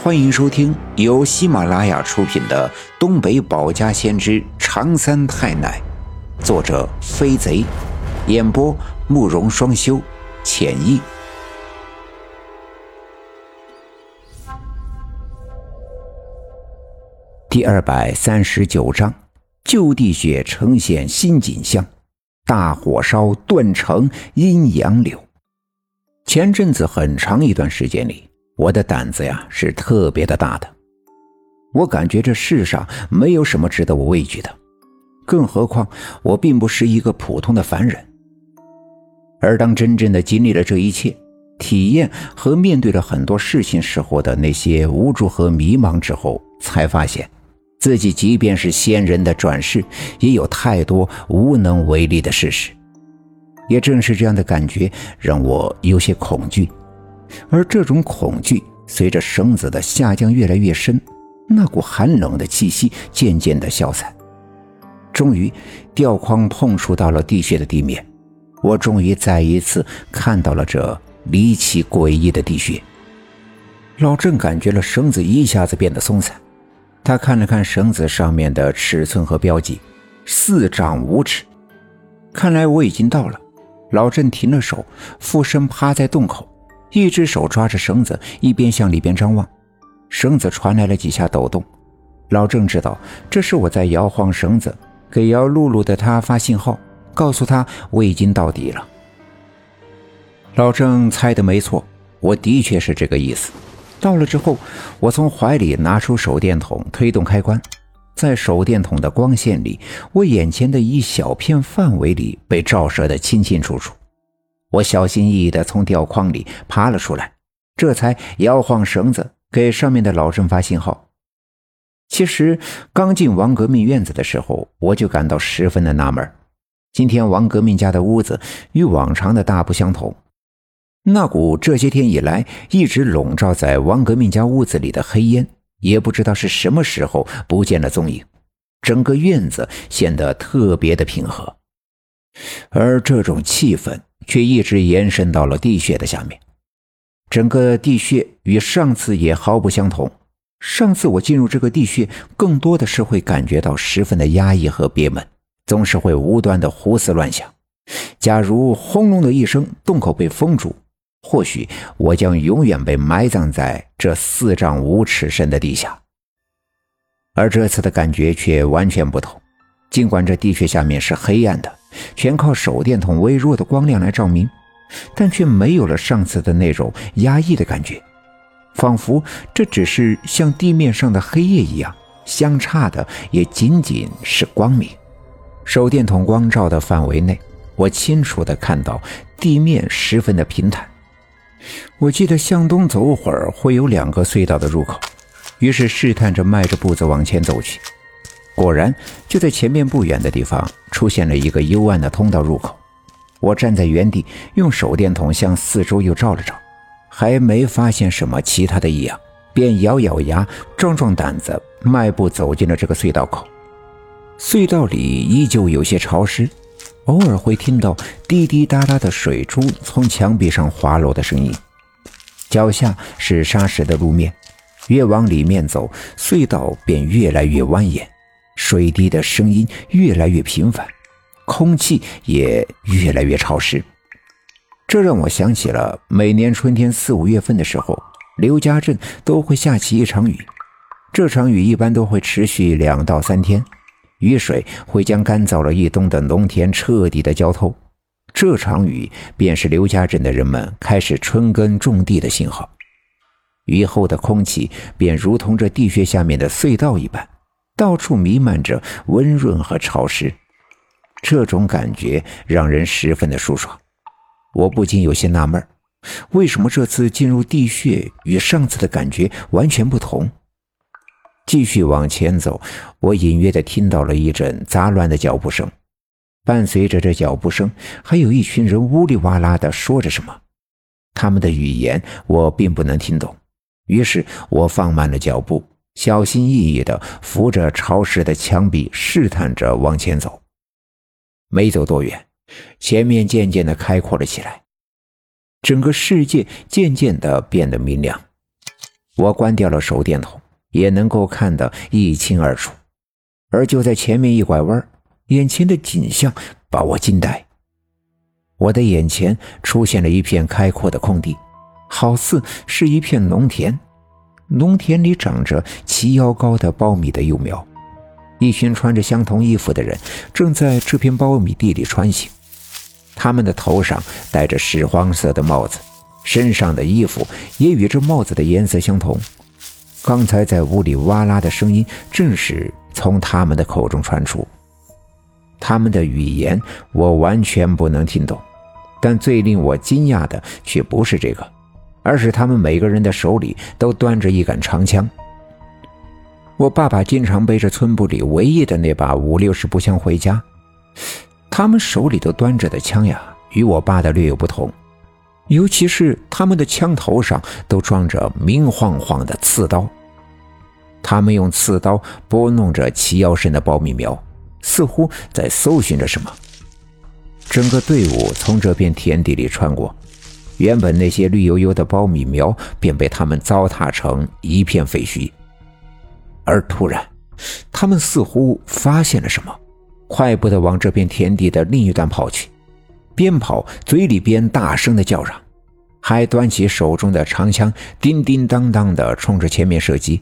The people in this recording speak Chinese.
欢迎收听由喜马拉雅出品的《东北保家先知长三太奶》，作者飞贼，演播慕容双修，浅意。第二百三十九章：旧地雪呈现新景象，大火烧断成阴阳柳。前阵子很长一段时间里。我的胆子呀是特别的大的，我感觉这世上没有什么值得我畏惧的，更何况我并不是一个普通的凡人。而当真正的经历了这一切，体验和面对了很多事情时候的那些无助和迷茫之后，才发现，自己即便是仙人的转世，也有太多无能为力的事实。也正是这样的感觉，让我有些恐惧。而这种恐惧随着绳子的下降越来越深，那股寒冷的气息渐渐的消散。终于，吊筐碰触到了地穴的地面，我终于再一次看到了这离奇诡异的地穴。老郑感觉了绳子一下子变得松散，他看了看绳子上面的尺寸和标记，四丈五尺。看来我已经到了。老郑停了手，俯身趴在洞口。一只手抓着绳子，一边向里边张望，绳子传来了几下抖动。老郑知道这是我在摇晃绳子，给姚露露的他发信号，告诉他我已经到底了。老郑猜的没错，我的确是这个意思。到了之后，我从怀里拿出手电筒，推动开关，在手电筒的光线里，我眼前的一小片范围里被照射得清清楚楚。我小心翼翼地从吊筐里爬了出来，这才摇晃绳子给上面的老郑发信号。其实刚进王革命院子的时候，我就感到十分的纳闷。今天王革命家的屋子与往常的大不相同，那股这些天以来一直笼罩在王革命家屋子里的黑烟，也不知道是什么时候不见了踪影，整个院子显得特别的平和，而这种气氛。却一直延伸到了地穴的下面，整个地穴与上次也毫不相同。上次我进入这个地穴，更多的是会感觉到十分的压抑和憋闷，总是会无端的胡思乱想。假如轰隆的一声，洞口被封住，或许我将永远被埋葬在这四丈五尺深的地下。而这次的感觉却完全不同，尽管这地穴下面是黑暗的。全靠手电筒微弱的光亮来照明，但却没有了上次的那种压抑的感觉，仿佛这只是像地面上的黑夜一样，相差的也仅仅是光明。手电筒光照的范围内，我清楚地看到地面十分的平坦。我记得向东走会儿会有两个隧道的入口，于是试探着迈着步子往前走去。果然，就在前面不远的地方出现了一个幽暗的通道入口。我站在原地，用手电筒向四周又照了照，还没发现什么其他的异样，便咬咬牙，壮壮胆子，迈步走进了这个隧道口。隧道里依旧有些潮湿，偶尔会听到滴滴答答的水珠从墙壁上滑落的声音。脚下是沙石的路面，越往里面走，隧道便越来越蜿蜒。水滴的声音越来越频繁，空气也越来越潮湿，这让我想起了每年春天四五月份的时候，刘家镇都会下起一场雨。这场雨一般都会持续两到三天，雨水会将干燥了一冬的农田彻底的浇透。这场雨便是刘家镇的人们开始春耕种地的信号。雨后的空气便如同这地穴下面的隧道一般。到处弥漫着温润和潮湿，这种感觉让人十分的舒爽。我不禁有些纳闷为什么这次进入地穴与上次的感觉完全不同？继续往前走，我隐约的听到了一阵杂乱的脚步声，伴随着这脚步声，还有一群人呜里哇啦的说着什么，他们的语言我并不能听懂。于是我放慢了脚步。小心翼翼地扶着潮湿的墙壁，试探着往前走。没走多远，前面渐渐地开阔了起来，整个世界渐渐地变得明亮。我关掉了手电筒，也能够看得一清二楚。而就在前面一拐弯，眼前的景象把我惊呆。我的眼前出现了一片开阔的空地，好似是一片农田。农田里长着齐腰高的苞米的幼苗，一群穿着相同衣服的人正在这片苞米地里穿行。他们的头上戴着屎黄色的帽子，身上的衣服也与这帽子的颜色相同。刚才在屋里哇啦的声音，正是从他们的口中传出。他们的语言我完全不能听懂，但最令我惊讶的却不是这个，而是他们每个人的手里都端着一杆长枪。我爸爸经常背着村部里唯一的那把五六十步枪回家，他们手里都端着的枪呀，与我爸的略有不同，尤其是他们的枪头上都装着明晃晃的刺刀，他们用刺刀拨弄着齐腰深的苞米苗。似乎在搜寻着什么。整个队伍从这片田地里穿过，原本那些绿油油的苞米苗便被他们糟蹋成一片废墟。而突然，他们似乎发现了什么，快步地往这片田地的另一端跑去，边跑嘴里边大声地叫嚷，还端起手中的长枪，叮叮当当地冲着前面射击。